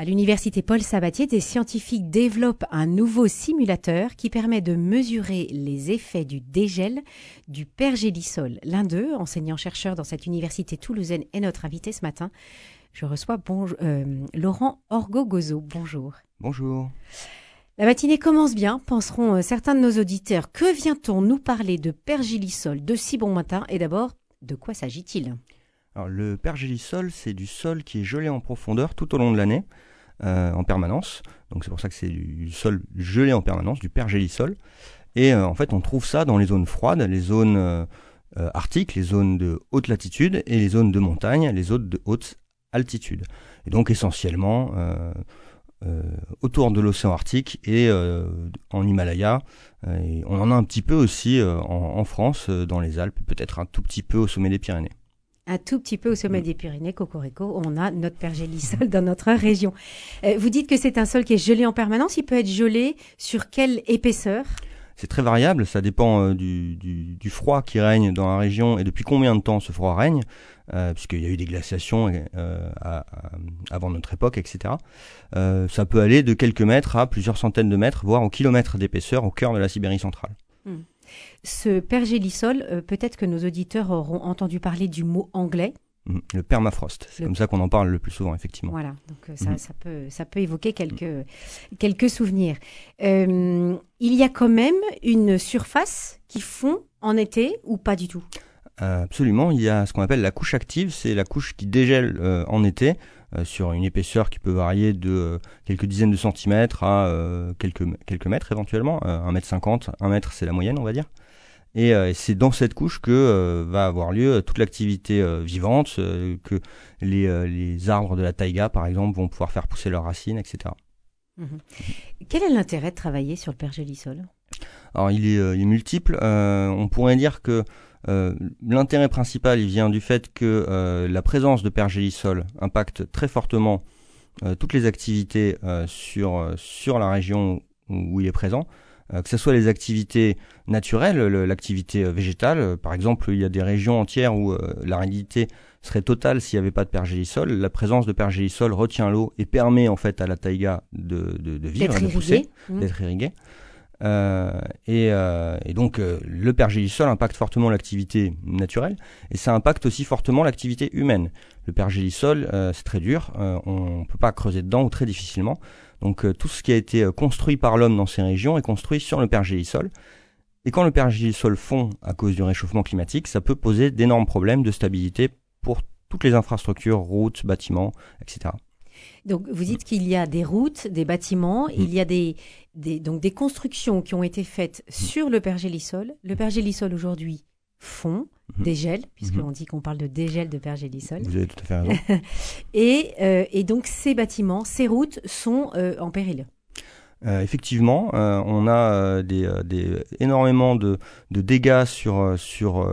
À l'université Paul Sabatier, des scientifiques développent un nouveau simulateur qui permet de mesurer les effets du dégel du pergélisol. L'un d'eux, enseignant-chercheur dans cette université toulousaine, est notre invité ce matin. Je reçois euh, Laurent Orgogozo. Bonjour. Bonjour. La matinée commence bien, penseront euh, certains de nos auditeurs. Que vient-on nous parler de pergélisol de si bon matin? Et d'abord, de quoi s'agit-il? Le pergélisol, c'est du sol qui est gelé en profondeur tout au long de l'année. Euh, en permanence. Donc c'est pour ça que c'est du sol gelé en permanence, du pergélisol. Et euh, en fait, on trouve ça dans les zones froides, les zones euh, arctiques, les zones de haute latitude et les zones de montagne, les zones de haute altitude. Et donc essentiellement autour de l'océan Arctique et en Himalaya. On en a un petit peu aussi en, France, dans les Alpes, peut-être un tout petit peu au sommet des Pyrénées un tout petit peu au sommet mm. des Pyrénées, Cocorico, on a notre pergélisol dans notre région. Euh, vous dites que c'est un sol qui est gelé en permanence. Il peut être gelé sur quelle épaisseur? C'est très variable, ça dépend euh, du, froid qui règne dans la région et depuis combien de temps ce froid règne, euh, puisqu'il y a eu des glaciations avant notre époque, etc. ça peut aller de quelques mètres à plusieurs centaines de mètres, voire au kilomètre d'épaisseur au cœur de la Sibérie centrale. Ce pergélisol, euh, peut-être que nos auditeurs auront entendu parler du mot anglais. Mhm. Le permafrost, c'est comme ça qu'on en parle le plus souvent, effectivement. Voilà, donc euh, ça, mhm. ça, peut, ça peut évoquer quelques, quelques souvenirs. Euh, il y a quand même une surface qui fond en été ou pas du tout? Absolument, il y a ce qu'on appelle la couche active, c'est la couche qui dégèle en été. Euh, sur une épaisseur qui peut varier de euh, quelques dizaines de centimètres à euh, quelques, quelques mètres éventuellement, 1 mètre 50, 1 mètre c'est la moyenne on va dire. Et c'est dans cette couche que va avoir lieu toute l'activité vivante, que les, les, arbres de la taïga, par exemple, vont pouvoir faire pousser leurs racines, etc. Mhm. Quel est l'intérêt de travailler sur le pergélisol? Alors, il est, il est multiple. on pourrait dire que euh, l'intérêt principal, il vient du fait que euh, la présence de pergélisol impacte très fortement euh, toutes les activités sur, sur la région où, il est présent, que ce soit les activités naturelles, l'activité végétale. Par exemple, il y a des régions entières où l'aridité serait totale s'il n'y avait pas de pergélisol. La présence de pergélisol retient l'eau et permet en fait à la taïga de, de, vivre, de mmh. d'être irriguée. Euh, et, euh, et, donc euh, le pergélisol impacte fortement l'activité naturelle et ça impacte aussi fortement l'activité humaine. Le pergélisol, c'est très dur, on ne peut pas creuser dedans ou très difficilement. Donc tout ce qui a été construit par l'homme dans ces régions est construit sur le pergélisol. Et quand le pergélisol fond à cause du réchauffement climatique, ça peut poser d'énormes problèmes de stabilité pour toutes les infrastructures, routes, bâtiments, etc. Donc vous dites qu'il y a des routes, des bâtiments, mm. il y a des, donc des constructions qui ont été faites mm. sur le pergélisol. Le pergélisol aujourd'hui fond, mm-hmm. dégèle, puisqu'on dit qu'on parle de dégel de pergélisol. Vous avez tout à fait raison. Euh, et, donc ces bâtiments, ces routes sont euh, en péril. Euh, effectivement, on a des, énormément de, de, dégâts sur, sur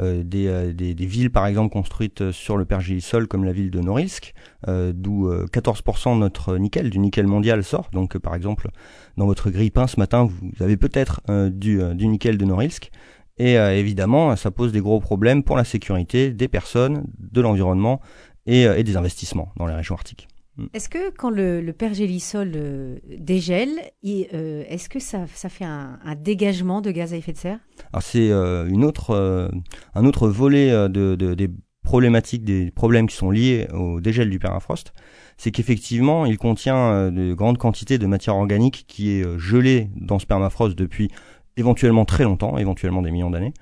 euh, euh, des, des, villes par exemple construites sur le pergélisol comme la ville de Norilsk, euh, d'où 14% de notre nickel, du nickel mondial sort. Donc par exemple dans votre grille-pain ce matin vous avez peut-être du, du nickel de Norilsk. Et évidemment, ça pose des gros problèmes pour la sécurité des personnes, de l'environnement et, des investissements dans les régions arctiques. Mm. Est-ce que quand le, le pergélisol euh, dégèle, euh, est-ce que ça, ça fait un, un, dégagement de gaz à effet de serre? Alors c'est euh, une autre, un autre volet de, de, des problématiques, des problèmes qui sont liés au dégel du permafrost, c'est qu'effectivement il contient de grandes quantités de matière organique qui est gelée dans ce permafrost depuis éventuellement très longtemps, éventuellement des millions d'années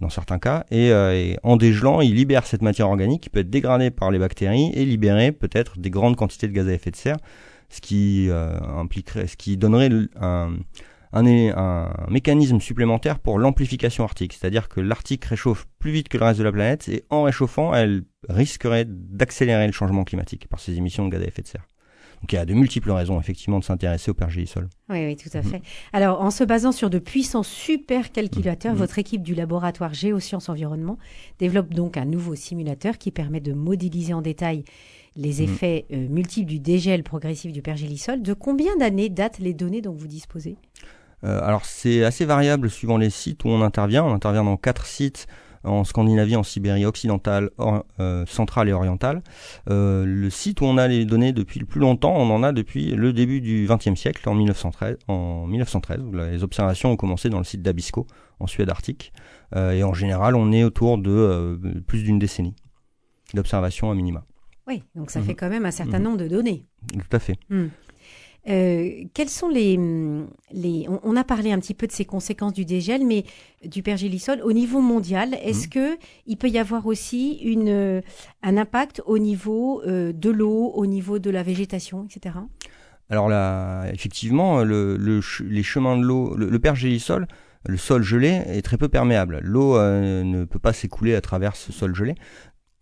dans certains cas, euh, et, en dégelant, il libère cette matière organique qui peut être dégradée par les bactéries et libérer peut-être des grandes quantités de gaz à effet de serre, ce qui euh, impliquerait, ce qui donnerait un, un, un, mécanisme supplémentaire pour l'amplification arctique, c'est-à-dire que l'Arctique réchauffe plus vite que le reste de la planète et en réchauffant, elle risquerait d'accélérer le changement climatique par ses émissions de gaz à effet de serre. Donc il y a de multiples raisons effectivement de s'intéresser au pergélisol. Oui, oui, tout à fait. Alors en se basant sur de puissants supercalculateurs, mmh. votre équipe du laboratoire Géosciences Environnement développe donc un nouveau simulateur qui permet de modéliser en détail les mmh. effets euh, multiples du dégel progressif du pergélisol. De combien d'années datent les données dont vous disposez? Euh, Alors c'est assez variable suivant les sites où on intervient. On intervient dans quatre sites en Scandinavie, en Sibérie occidentale, centrale et orientale. le site où on a les données depuis le plus longtemps, on en a depuis le début du XXe siècle, en 1913, en 1913 où les observations ont commencé dans le site d'Abisko, en Suède arctique. et en général, on est autour de plus d'une décennie d'observation à minima. Oui, donc ça mhm. fait quand même un certain mhm. nombre de données. Tout à fait. Hmm. Euh, quels sont les, les on, a parlé un petit peu de ces conséquences du dégel, mais du pergélisol au niveau mondial, est-ce hmm. que il peut y avoir aussi une, un impact au niveau euh, de l'eau, au niveau de la végétation, etc. Alors là, effectivement, le, les chemins de l'eau, le, pergélisol, le sol gelé est très peu perméable. L'eau euh, ne peut pas s'écouler à travers ce sol gelé.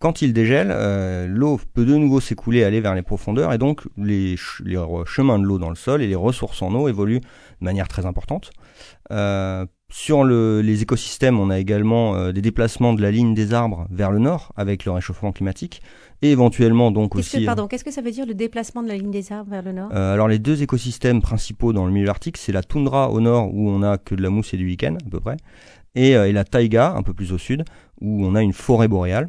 Quand il dégèle, euh, l'eau peut de nouveau s'écouler, aller vers les profondeurs, et donc les, chemins de l'eau dans le sol et les ressources en eau évoluent de manière très importante. Euh, sur les écosystèmes, on a également euh, des déplacements de la ligne des arbres vers le nord avec le réchauffement climatique, et éventuellement donc aussi. pardon, qu'est-ce que ça veut dire le déplacement de la ligne des arbres vers le nord? Alors les deux écosystèmes principaux dans le milieu arctique, c'est la toundra au nord où on a que de la mousse et du lichen à peu près, et, et la taïga un peu plus au sud où on a une forêt boréale.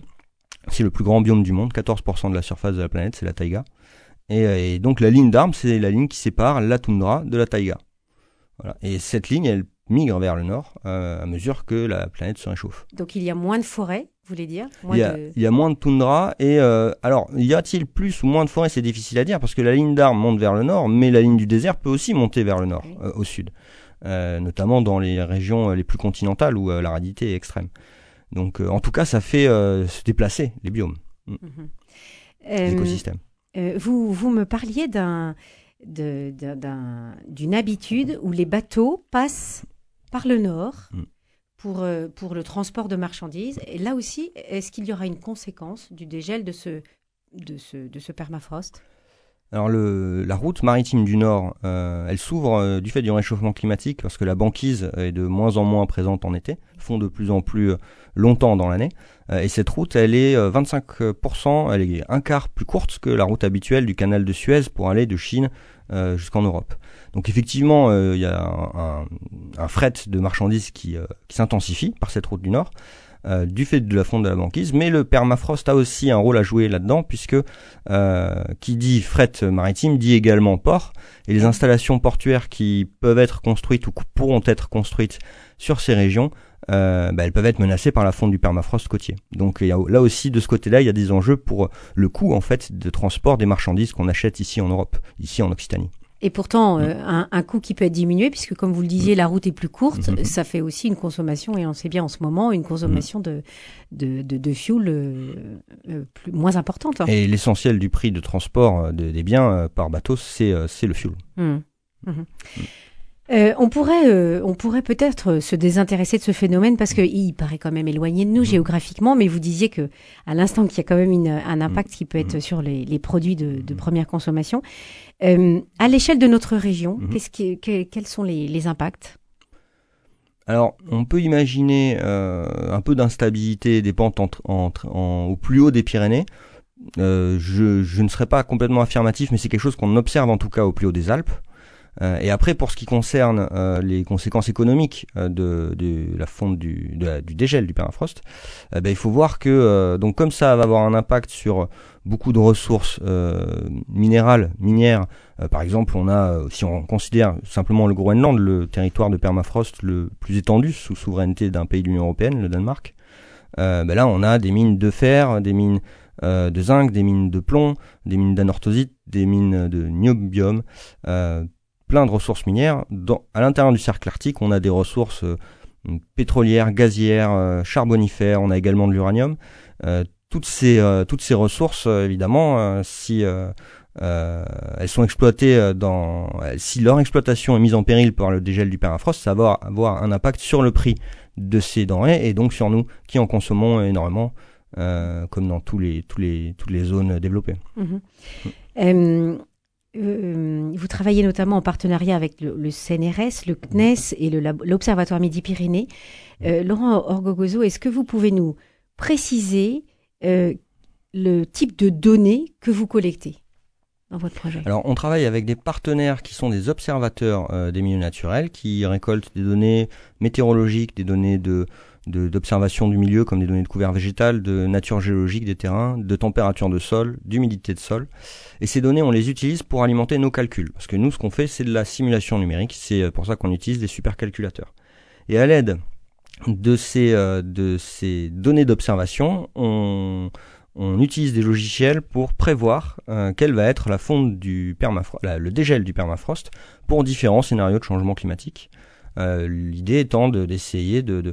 C'est le plus grand biome du monde, 14% de la surface de la planète, c'est la taïga. Euh, et, donc la ligne d'arbre, c'est la ligne qui sépare la toundra de la taïga. Voilà. Et cette ligne, elle migre vers le nord euh, à mesure que la planète se réchauffe. Donc il y a moins de forêts, vous voulez dire? Il, y a, il, y a, moins de toundra. Et euh, alors, y a-t-il plus ou moins de forêts? C'est difficile à dire parce que la ligne d'arbre monte vers le nord, mais la ligne du désert peut aussi monter vers le nord, au sud. notamment dans les régions les plus continentales où la radité est extrême. Donc, euh, en tout cas, ça fait euh, se déplacer les biomes, mm. mhm. l'écosystème. Euh, vous, vous me parliez d'un, d'une habitude où les bateaux passent par le nord mm. pour, pour le transport de marchandises. Et là aussi, est-ce qu'il y aura une conséquence du dégel de ce, de ce, de ce permafrost? Alors le, la route maritime du Nord, euh, elle s'ouvre euh, du fait du réchauffement climatique parce que la banquise est de moins en moins présente en été, fond de plus en plus euh, longtemps dans l'année. et cette route, elle est 25%, elle est un quart plus courte que la route habituelle du canal de Suez pour aller de Chine jusqu'en Europe. Donc effectivement, il y a un, fret de marchandises qui s'intensifie par cette route du Nord. Euh, du fait de la fonte de la banquise, mais le permafrost a aussi un rôle à jouer là-dedans puisque euh, qui dit fret maritime dit également port et les installations portuaires qui peuvent être construites ou pourront être construites sur ces régions euh, bah, elles peuvent être menacées par la fonte du permafrost côtier. Donc là aussi de ce côté-là, il y a des enjeux pour le coût en fait de transport des marchandises qu'on achète ici en Europe, ici en Occitanie. Et pourtant, euh, un, un, coût qui peut être diminué, puisque comme vous le disiez, la route est plus courte, mhm. ça fait aussi une consommation, et on sait bien en ce moment, une consommation de, de, de, de fuel euh, euh, plus, moins importante. Hein. Et l'essentiel du prix de transport des biens par bateau, c'est le fuel. Mmh. Mmh. Euh, on pourrait, euh, on pourrait peut-être se désintéresser de ce phénomène parce qu'il paraît quand même éloigné de nous mhm. géographiquement, mais vous disiez que à l'instant qu'il y a quand même une, un impact qui peut être mhm. sur les, les produits de, de, première consommation. Euh, à l'échelle de notre région, qu'est-ce qui, quels sont les, les impacts? Alors, on peut imaginer euh, un peu d'instabilité des pentes entre, entre, en, au plus haut des Pyrénées. Euh, je, je, ne serais pas complètement affirmatif, mais c'est quelque chose qu'on observe en tout cas au plus haut des Alpes. Euh, et après, pour ce qui concerne euh, les conséquences économiques euh, de, de, la fonte du, du dégel du permafrost, ben, il faut voir que donc comme ça va avoir un impact sur beaucoup de ressources minérales, minières. par exemple, on a, si on considère simplement le Groenland, le territoire de permafrost le plus étendu sous souveraineté d'un pays de l'Union européenne, le Danemark. ben là, on a des mines de fer, des mines de zinc, des mines de plomb, des mines d'anorthosite, des mines de niobium, euh, plein de ressources minières. Dans, à l'intérieur du cercle arctique, on a des ressources euh, pétrolières, gazières, euh, charbonifères, on a également de l'uranium. Euh, toutes ces toutes ces ressources, évidemment, si elles sont exploitées dans, si leur exploitation est mise en péril par le dégel du permafrost, ça va avoir un impact sur le prix de ces denrées et donc sur nous qui en consommons énormément, comme dans tous les tous les toutes les zones développées. Mmh. Euh, vous travaillez notamment en partenariat avec le, CNRS, le CNES et l'Observatoire Midi-Pyrénées. Euh, Laurent Orgogozo, est-ce que vous pouvez nous préciser euh, le type de données que vous collectez dans votre projet? Alors, on travaille avec des partenaires qui sont des observateurs des milieux naturels, qui récoltent des données météorologiques, des données de, d'observation du milieu comme des données de couvert végétal, de nature géologique des terrains, de température de sol, d'humidité de sol. Et ces données, on les utilise pour alimenter nos calculs. Parce que nous, ce qu'on fait, c'est de la simulation numérique. C'est pour ça qu'on utilise des supercalculateurs. Et à l'aide de ces, euh, de ces données d'observation, on, on utilise des logiciels pour prévoir euh, quelle va être la fonte du permafrost, le dégel du permafrost pour différents scénarios de changement climatique. Euh, L'idée étant d'essayer de, de, de,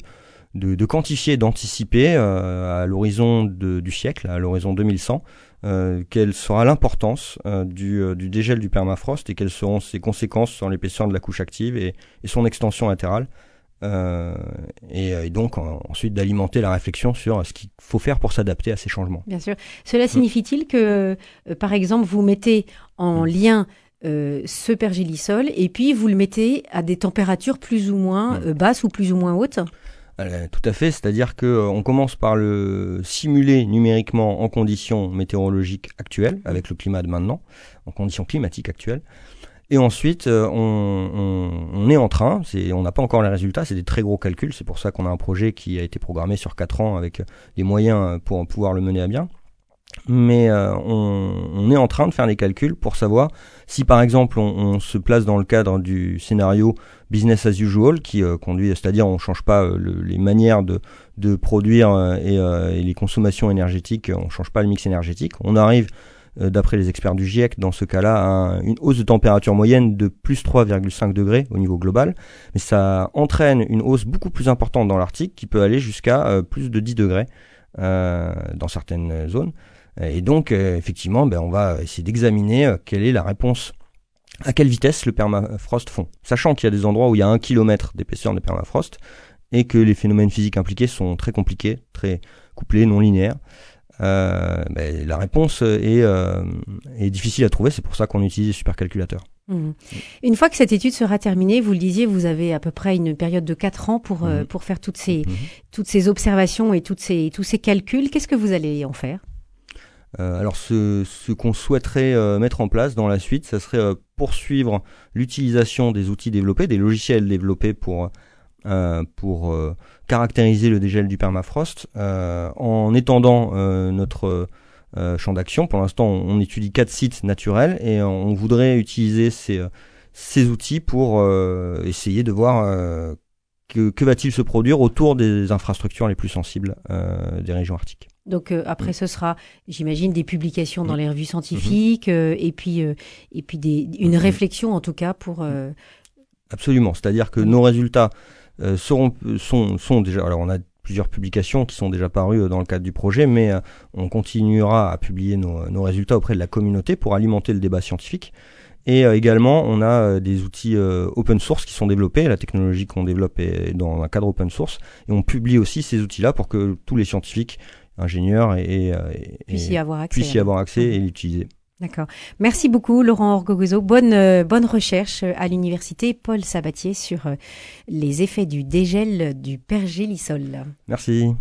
de, quantifier, d'anticiper euh, à l'horizon du siècle, à l'horizon 2100, euh, quelle sera l'importance euh, du, du, dégel du permafrost et quelles seront ses conséquences sur l'épaisseur de la couche active et, et son extension latérale. Et, et, donc ensuite d'alimenter la réflexion sur ce qu'il faut faire pour s'adapter à ces changements. Bien sûr. Cela signifie-t-il que, par exemple, vous mettez en mm. lien euh, ce pergélisol et puis vous le mettez à des températures plus ou moins mm. basses ou plus ou moins hautes? Tout à fait, c'est-à-dire que on commence par le simuler numériquement en conditions météorologiques actuelles, avec le climat de maintenant, en conditions climatiques actuelles. Et ensuite, euh, on, on, on, est en train, c'est, on n'a pas encore les résultats, c'est des très gros calculs, c'est pour ça qu'on a un projet qui a été programmé sur 4 ans avec des moyens pour pouvoir le mener à bien. Mais euh, on, on, est en train de faire des calculs pour savoir si par exemple on, se place dans le cadre du scénario business as usual qui euh, conduit, c'est-à-dire on change pas les manières de, de produire et, et, les consommations énergétiques, on change pas le mix énergétique. On arrive euh, d'après les experts du GIEC, dans ce cas-là, une hausse de température moyenne de plus 3,5 degrés au niveau global, mais ça entraîne une hausse beaucoup plus importante dans l'Arctique qui peut aller jusqu'à euh, plus de 10 degrés euh, dans certaines zones. Et donc, effectivement, ben, on va essayer d'examiner quelle est la réponse à quelle vitesse le permafrost fond? Sachant qu'il y a des endroits où il y a un kilomètre d'épaisseur de permafrost et que les phénomènes physiques impliqués sont très compliqués, très couplés, non linéaires. Euh, ben, la réponse est, euh, est, difficile à trouver. C'est pour ça qu'on utilise les supercalculateurs. Mmh. Une fois que cette étude sera terminée, vous le disiez, vous avez à peu près une période de 4 ans pour, euh, mmh. pour faire toutes ces, mmh. toutes ces observations et toutes ces, tous ces calculs. Qu'est-ce que vous allez en faire? euh, alors ce, qu'on souhaiterait euh, mettre en place dans la suite, ça serait euh, poursuivre l'utilisation des outils développés, des logiciels développés pour euh, pour euh, caractériser le dégel du permafrost euh, en étendant notre champ d'action. Pour l'instant, on, étudie quatre sites naturels et on voudrait utiliser ces, ces outils pour essayer de voir que, que va-t-il se produire autour des infrastructures les plus sensibles des régions arctiques. Donc après, ce sera, j'imagine, des publications dans les revues scientifiques et puis et puis des, une réflexion en tout cas pour. Absolument, c'est-à-dire que nos résultats euh, seront, sont, sont déjà. Alors, on a plusieurs publications qui sont déjà parues euh, dans le cadre du projet, mais euh, on continuera à publier nos, nos, résultats auprès de la communauté pour alimenter le débat scientifique. Et également, on a des outils open source qui sont développés. La technologie qu'on développe est dans un cadre open source. Et on publie aussi ces outils-là pour que tous les scientifiques, ingénieurs et, et, puissent y avoir accès, puissent y avoir accès et l'utiliser. D'accord. Merci beaucoup, Laurent Orgogozo. Bonne, euh, bonne recherche euh, à l'université Paul Sabatier sur euh, les effets du dégel du pergélisol. Merci.